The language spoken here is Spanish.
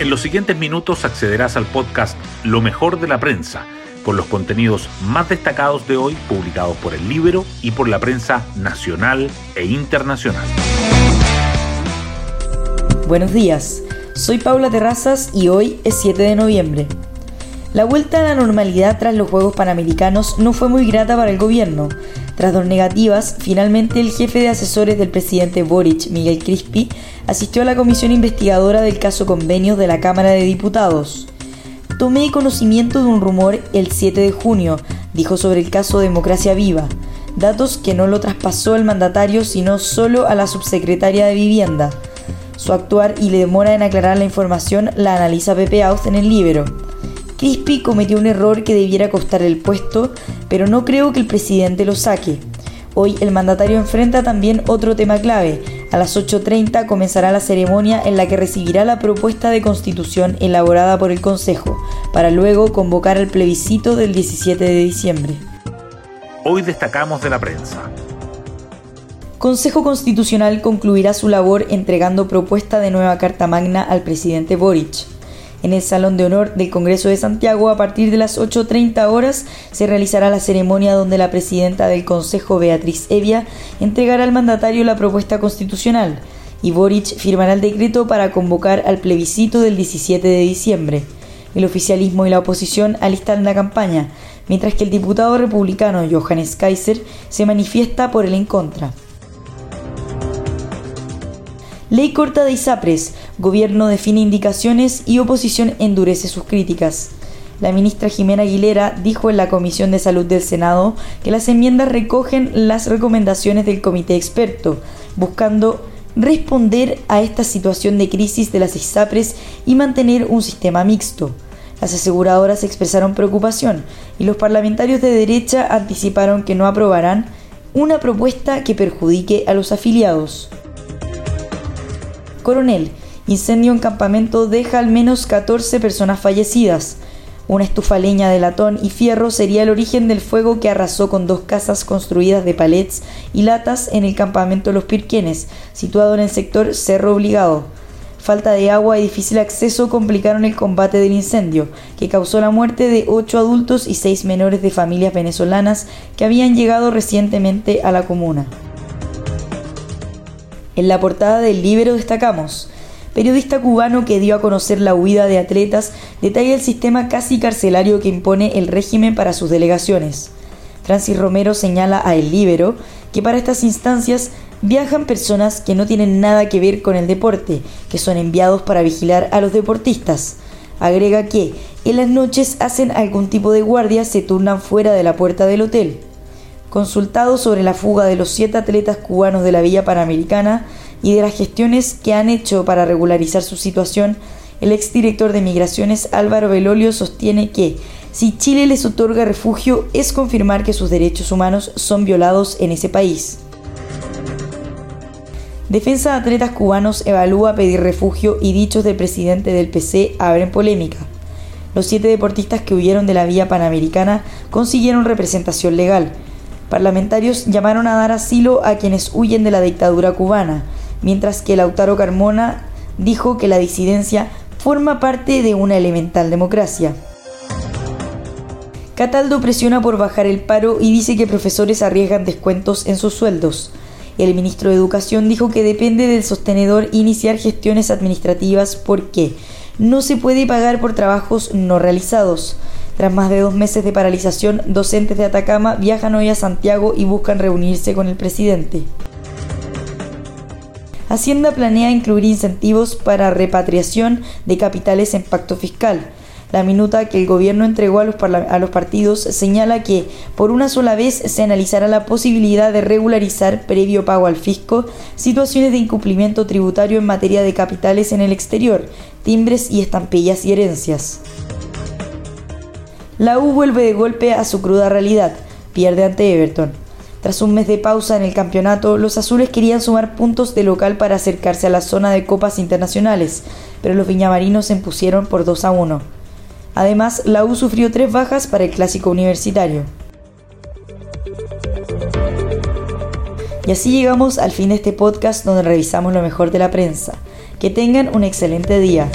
En los siguientes minutos accederás al podcast Lo mejor de la prensa, con los contenidos más destacados de hoy publicados por el libro y por la prensa nacional e internacional. Buenos días, soy Paula Terrazas y hoy es 7 de noviembre. La vuelta a la normalidad tras los Juegos Panamericanos no fue muy grata para el gobierno. Tras dos negativas, finalmente el jefe de asesores del presidente Boric, Miguel Crispi, asistió a la comisión investigadora del caso convenios de la Cámara de Diputados. Tomé conocimiento de un rumor el 7 de junio, dijo sobre el caso Democracia Viva, datos que no lo traspasó el mandatario sino solo a la subsecretaria de Vivienda. Su actuar y la demora en aclarar la información la analiza Pepe Aus en el libro. Crispi cometió un error que debiera costar el puesto, pero no creo que el presidente lo saque. Hoy el mandatario enfrenta también otro tema clave. A las 8.30 comenzará la ceremonia en la que recibirá la propuesta de constitución elaborada por el Consejo, para luego convocar el plebiscito del 17 de diciembre. Hoy destacamos de la prensa. Consejo Constitucional concluirá su labor entregando propuesta de nueva Carta Magna al presidente Boric. En el Salón de Honor del Congreso de Santiago, a partir de las 8.30 horas, se realizará la ceremonia donde la presidenta del Consejo, Beatriz Evia, entregará al mandatario la propuesta constitucional y Boric firmará el decreto para convocar al plebiscito del 17 de diciembre. El oficialismo y la oposición alistan la campaña, mientras que el diputado republicano Johannes Kaiser se manifiesta por el en contra. Ley corta de ISAPRES, gobierno define indicaciones y oposición endurece sus críticas. La ministra Jimena Aguilera dijo en la Comisión de Salud del Senado que las enmiendas recogen las recomendaciones del comité experto, buscando responder a esta situación de crisis de las ISAPRES y mantener un sistema mixto. Las aseguradoras expresaron preocupación y los parlamentarios de derecha anticiparon que no aprobarán una propuesta que perjudique a los afiliados. Coronel, incendio en campamento deja al menos 14 personas fallecidas. Una estufa leña de latón y fierro sería el origen del fuego que arrasó con dos casas construidas de palets y latas en el campamento Los Pirquenes, situado en el sector Cerro Obligado. Falta de agua y difícil acceso complicaron el combate del incendio, que causó la muerte de ocho adultos y seis menores de familias venezolanas que habían llegado recientemente a la comuna. En la portada del libro destacamos, periodista cubano que dio a conocer la huida de atletas detalla el sistema casi carcelario que impone el régimen para sus delegaciones. Francis Romero señala a El Libero que para estas instancias viajan personas que no tienen nada que ver con el deporte, que son enviados para vigilar a los deportistas. Agrega que en las noches hacen algún tipo de guardia, se turnan fuera de la puerta del hotel. Consultado sobre la fuga de los siete atletas cubanos de la Villa Panamericana y de las gestiones que han hecho para regularizar su situación, el exdirector de Migraciones Álvaro Belolio sostiene que si Chile les otorga refugio es confirmar que sus derechos humanos son violados en ese país. Defensa de atletas cubanos evalúa pedir refugio y dichos del presidente del PC abren polémica. Los siete deportistas que huyeron de la vía panamericana consiguieron representación legal, Parlamentarios llamaron a dar asilo a quienes huyen de la dictadura cubana, mientras que Lautaro Carmona dijo que la disidencia forma parte de una elemental democracia. Cataldo presiona por bajar el paro y dice que profesores arriesgan descuentos en sus sueldos. El ministro de Educación dijo que depende del sostenedor iniciar gestiones administrativas porque no se puede pagar por trabajos no realizados. Tras más de dos meses de paralización, docentes de Atacama viajan hoy a Santiago y buscan reunirse con el presidente. Hacienda planea incluir incentivos para repatriación de capitales en pacto fiscal. La minuta que el gobierno entregó a los, a los, partidos señala que por una sola vez se analizará la posibilidad de regularizar previo pago al fisco situaciones de incumplimiento tributario en materia de capitales en el exterior, timbres y estampillas y herencias. La U vuelve de golpe a su cruda realidad, pierde ante Everton. Tras un mes de pausa en el campeonato, los azules querían sumar puntos de local para acercarse a la zona de copas internacionales, pero los viñamarinos se impusieron por 2 a 1. Además, la U sufrió tres bajas para el clásico universitario. Y así llegamos al fin de este podcast donde revisamos lo mejor de la prensa. Que tengan un excelente día.